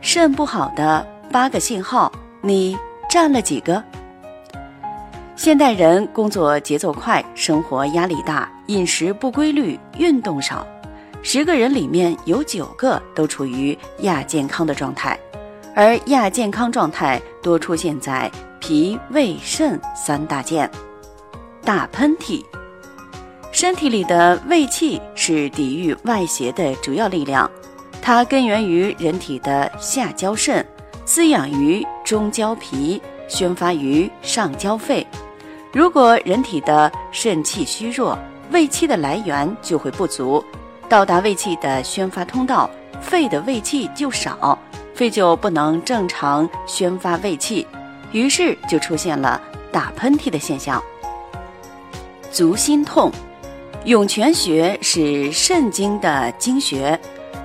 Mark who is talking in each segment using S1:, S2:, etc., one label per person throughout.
S1: 肾不好的八个信号，你占了几个？现代人工作节奏快，生活压力大，饮食不规律，运动少，十个人里面有九个都处于亚健康的状态，而亚健康状态多出现在脾、胃、肾三大件。打喷嚏，身体里的胃气是抵御外邪的主要力量。它根源于人体的下焦肾，滋养于中焦脾，宣发于上焦肺。如果人体的肾气虚弱，胃气的来源就会不足，到达胃气的宣发通道，肺的胃气就少，肺就不能正常宣发胃气，于是就出现了打喷嚏的现象。足心痛，涌泉穴是肾经的经穴。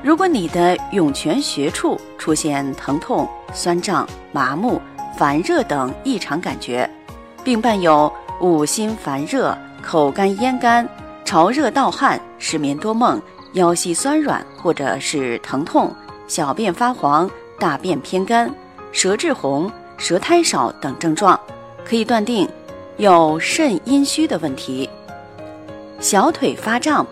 S1: 如果你的涌泉穴处出现疼痛、酸胀、麻木、烦热等异常感觉，并伴有五心、烦热、口干咽干、潮热盗汗、失眠多梦、腰膝酸软或者是疼痛、小便发黄、大便偏干、舌质红、舌苔少等症状，可以断定有肾阴虚的问题。小腿发胀。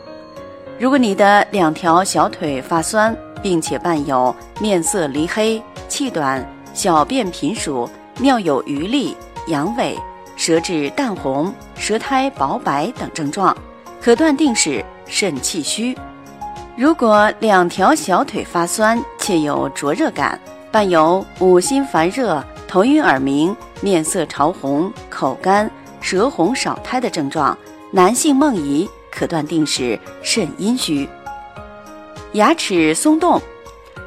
S1: 如果你的两条小腿发酸，并且伴有面色黧黑、气短、小便频数、尿有余沥、阳痿、舌质淡红、舌苔薄白等症状，可断定是肾气虚。如果两条小腿发酸且有灼热感，伴有五心烦热、头晕耳鸣、面色潮红、口干、舌红少苔的症状，男性梦遗。可断定是肾阴虚。牙齿松动，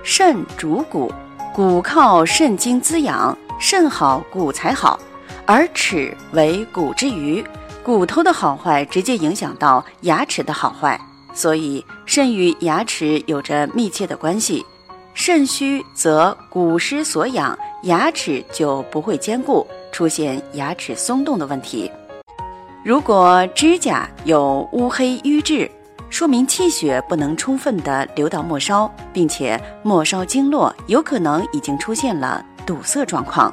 S1: 肾主骨，骨靠肾经滋养，肾好骨才好，而齿为骨之余，骨头的好坏直接影响到牙齿的好坏，所以肾与牙齿有着密切的关系。肾虚则骨失所养，牙齿就不会坚固，出现牙齿松动的问题。如果指甲有乌黑瘀滞，说明气血不能充分的流到末梢，并且末梢经络有可能已经出现了堵塞状况。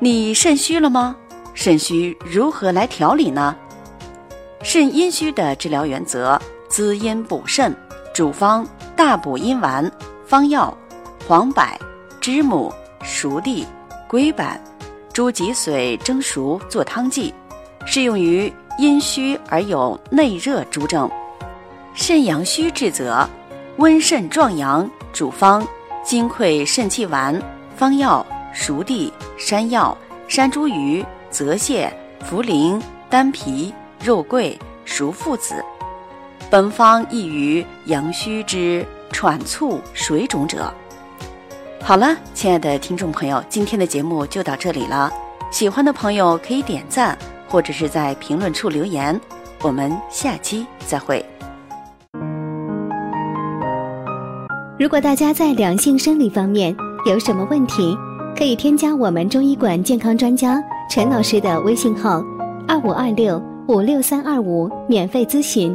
S1: 你肾虚了吗？肾虚如何来调理呢？肾阴虚的治疗原则：滋阴补肾。主方：大补阴丸。方药：黄柏、知母、熟地、龟板、猪脊髓蒸熟做汤剂。适用于阴虚而有内热诸症，肾阳虚治则温肾壮阳。主方：金匮肾气丸。方药：熟地、山药、山茱萸、泽泻、茯苓、丹皮、肉桂、熟附子。本方益于阳虚之喘促、水肿者。好了，亲爱的听众朋友，今天的节目就到这里了。喜欢的朋友可以点赞。或者是在评论处留言，我们下期再会。
S2: 如果大家在两性生理方面有什么问题，可以添加我们中医馆健康专家陈老师的微信号：二五二六五六三二五，免费咨询。